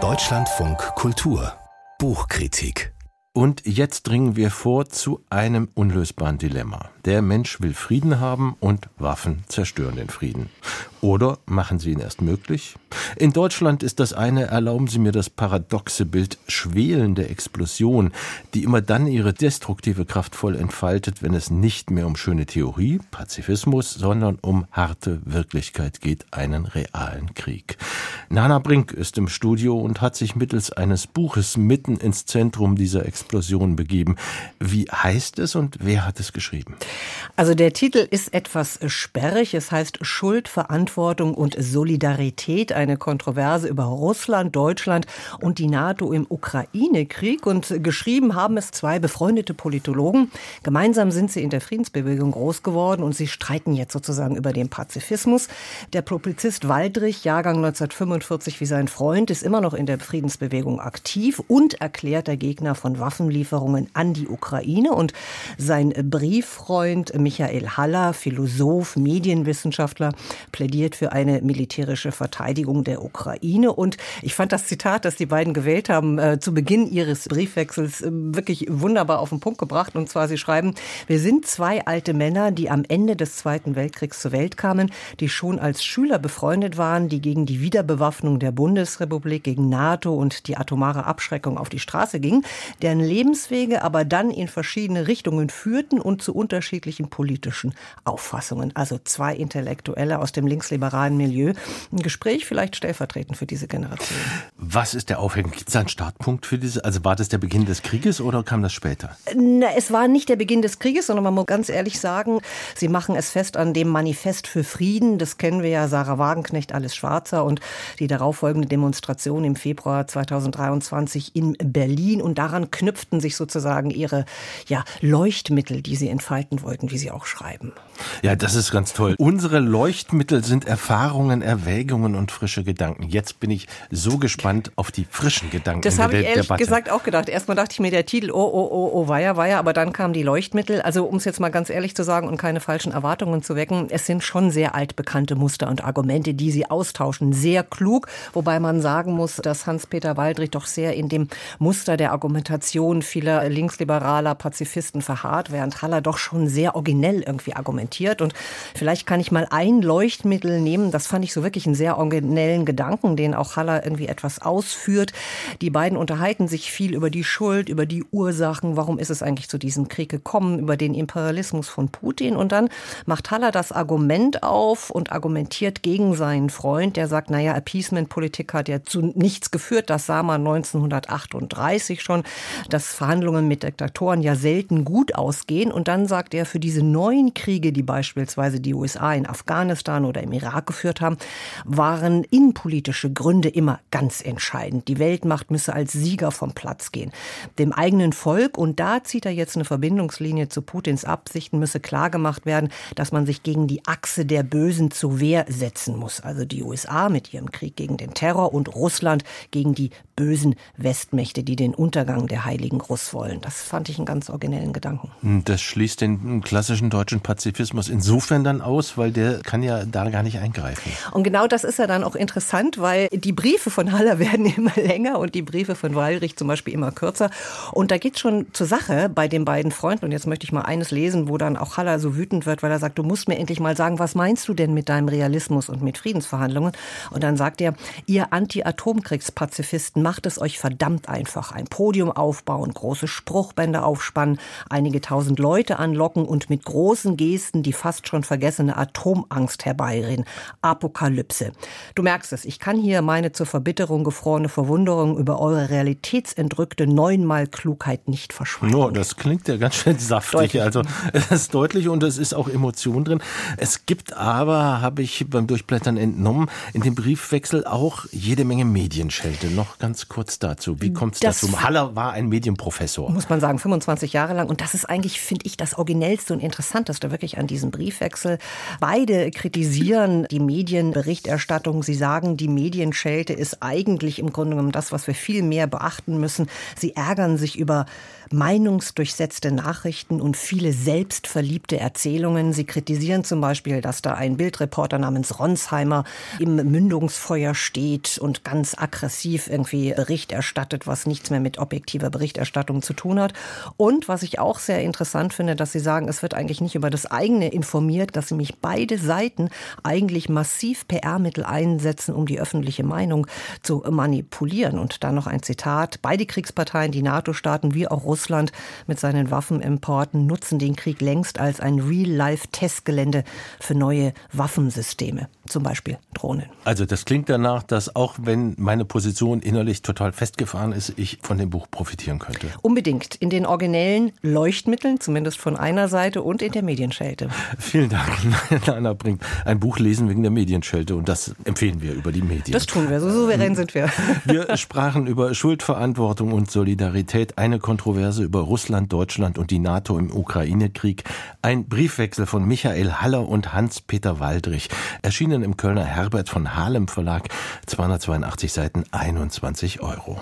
Deutschlandfunk Kultur Buchkritik und jetzt dringen wir vor zu einem unlösbaren Dilemma. Der Mensch will Frieden haben und Waffen zerstören den Frieden. Oder machen sie ihn erst möglich? In Deutschland ist das eine, erlauben Sie mir das paradoxe Bild, schwelende Explosion, die immer dann ihre destruktive Kraft voll entfaltet, wenn es nicht mehr um schöne Theorie, Pazifismus, sondern um harte Wirklichkeit geht, einen realen Krieg. Nana Brink ist im Studio und hat sich mittels eines Buches mitten ins Zentrum dieser Explosion begeben. Wie heißt es und wer hat es geschrieben? Also der Titel ist etwas sperrig. Es heißt Schuld, Verantwortung und Solidarität. Eine Kontroverse über Russland, Deutschland und die NATO im Ukraine-Krieg. Und geschrieben haben es zwei befreundete Politologen. Gemeinsam sind sie in der Friedensbewegung groß geworden und sie streiten jetzt sozusagen über den Pazifismus. Der Publizist Waldrich, Jahrgang 1945 wie sein Freund, ist immer noch in der Friedensbewegung aktiv und erklärter Gegner von Waffenlieferungen an die Ukraine. Und sein Brieffreund Michael Haller, Philosoph, Medienwissenschaftler, plädiert für eine militärische Verteidigung der Ukraine. Und ich fand das Zitat, das die beiden gewählt haben, äh, zu Beginn ihres Briefwechsels äh, wirklich wunderbar auf den Punkt gebracht. Und zwar, sie schreiben, wir sind zwei alte Männer, die am Ende des Zweiten Weltkriegs zur Welt kamen, die schon als Schüler befreundet waren, die gegen die Wiederbewaffnung der Bundesrepublik, gegen NATO und die atomare Abschreckung auf die Straße gingen, deren Lebenswege aber dann in verschiedene Richtungen führten und zu unterschiedlichen politischen Auffassungen. Also zwei Intellektuelle aus dem linksliberalen Milieu. Ein Gespräch vielleicht stellvertretend für diese Generation. Was ist der Aufhänger? Gibt es einen Startpunkt für diese? Also war das der Beginn des Krieges oder kam das später? Na, es war nicht der Beginn des Krieges, sondern man muss ganz ehrlich sagen, sie machen es fest an dem Manifest für Frieden. Das kennen wir ja, Sarah Wagenknecht, alles Schwarzer und die darauffolgende Demonstration im Februar 2023 in Berlin. Und daran knüpften sich sozusagen ihre ja, Leuchtmittel, die sie entfalten wollten, wie sie auch schreiben. Ja, das ist ganz toll. Unsere Leuchtmittel sind Erfahrungen, Erwägungen und frische Gedanken. Jetzt bin ich so gespannt auf die frischen Gedanken. Das habe ich ehrlich Debatte. gesagt auch gedacht. Erstmal dachte ich mir der Titel, oh, oh, oh, oh, weia, weia, aber dann kamen die Leuchtmittel. Also um es jetzt mal ganz ehrlich zu sagen und keine falschen Erwartungen zu wecken, es sind schon sehr altbekannte Muster und Argumente, die sie austauschen. Sehr klug, wobei man sagen muss, dass Hans-Peter Waldrich doch sehr in dem Muster der Argumentation vieler linksliberaler Pazifisten verharrt, während Haller doch schon sehr originell irgendwie argumentiert. Und vielleicht kann ich mal ein Leuchtmittel nehmen, das fand ich so wirklich einen sehr originellen Gedanken, den auch Haller irgendwie etwas ausführt. Die beiden unterhalten sich viel über die Schuld, über die Ursachen, warum ist es eigentlich zu diesem Krieg gekommen, über den Imperialismus von Putin. Und dann macht Haller das Argument auf und argumentiert gegen seinen Freund, der sagt, naja, Appeasement-Politik hat ja zu nichts geführt. Das sah man 1938 schon, dass Verhandlungen mit Diktatoren ja selten gut ausgehen. Und dann sagt er, für diese neuen Kriege, die beispielsweise die USA in Afghanistan oder im Irak geführt haben, waren innenpolitische Gründe immer ganz entscheidend. Die Weltmacht müsse als Sieger vom Platz gehen. Dem eigenen Volk, und da zieht er jetzt eine Verbindungslinie zu Putins Absichten, müsse klargemacht werden, dass man sich gegen die Achse der Bösen zur Wehr setzen muss. Also die USA mit ihrem Krieg gegen den Terror und Russland gegen die bösen Westmächte, die den Untergang der Heiligen Russ wollen. Das fand ich einen ganz originellen Gedanken. Das schließt den klassischen deutschen Pazifismus insofern dann aus, weil der kann ja da gar nicht eingreifen. Und genau das ist ja dann auch interessant, weil die Briefe von Haller werden immer länger und die Briefe von Wallrich zum Beispiel immer kürzer. Und da geht schon zur Sache bei den beiden Freunden. Und jetzt möchte ich mal eines lesen, wo dann auch Haller so wütend wird, weil er sagt, du musst mir endlich mal sagen, was meinst du denn mit deinem Realismus und mit Friedensverhandlungen? Und dann sagt er, ihr Anti-Atomkriegspazifisten macht es euch verdammt einfach. Ein Podium aufbauen, große Spruchbänder aufspannen, einige tausend Leute anlocken und mit großen Gesten die fast schon vergessene Atomangst herbeireden. Apokalypse. Du merkst es, ich kann hier meine zur Verbitterung gefrorene Verwunderung über eure realitätsentrückte neunmal Klugheit nicht verschweigen. No, das klingt ja ganz schön saftig. Deutlich. Also es ist deutlich und es ist auch Emotion drin. Es gibt aber, habe ich beim Durchblättern entnommen, in dem Briefwechsel auch jede Menge Medienschelte. Noch ganz kurz dazu. Wie kommt es dazu? Haller war ein Medienprofessor. Muss man sagen, 25 Jahre lang. Und das ist eigentlich, finde ich, das Originellste und Interessanteste wirklich an diesem Briefwechsel. Beide kritisieren die Medienberichterstattung. Sie sagen, die Medienschelte ist eigentlich im Grunde genommen das, was wir viel mehr beachten müssen. Sie ärgern sich über meinungsdurchsetzte Nachrichten und viele selbstverliebte Erzählungen. Sie kritisieren zum Beispiel, dass da ein Bildreporter namens Ronsheimer im Mündungsfeuer steht und ganz aggressiv irgendwie Bericht erstattet, was nichts mehr mit objektiver Berichterstattung zu tun hat. Und was ich auch sehr interessant finde, dass Sie sagen, es wird eigentlich nicht über das eigene informiert, dass nämlich beide Seiten eigentlich massiv PR-Mittel einsetzen, um die öffentliche Meinung zu manipulieren. Und dann noch ein Zitat. Beide Kriegsparteien, die NATO-Staaten wie auch Russland mit seinen Waffenimporten, nutzen den Krieg längst als ein Real-Life-Testgelände für neue Waffensysteme, zum Beispiel Drohnen. Also das klingt danach, dass auch wenn meine Position innerlich total festgefahren ist, ich von dem Buch profitieren könnte. Unbedingt. In den originellen Leuchtmitteln, zumindest von einer Seite und in der Medienschelte. Vielen Dank. Lana bringt ein Buch lesen wegen der Medienschelte und das empfehlen wir über die Medien. Das tun wir, so souverän sind wir. Wir sprachen über Schuldverantwortung und Solidarität, eine Kontroverse über Russland, Deutschland und die NATO im Ukraine-Krieg, ein Briefwechsel von Michael Haller und Hans-Peter Waldrich, erschienen im Kölner Herbert von Halem Verlag, 282 Seiten, 21 Euro.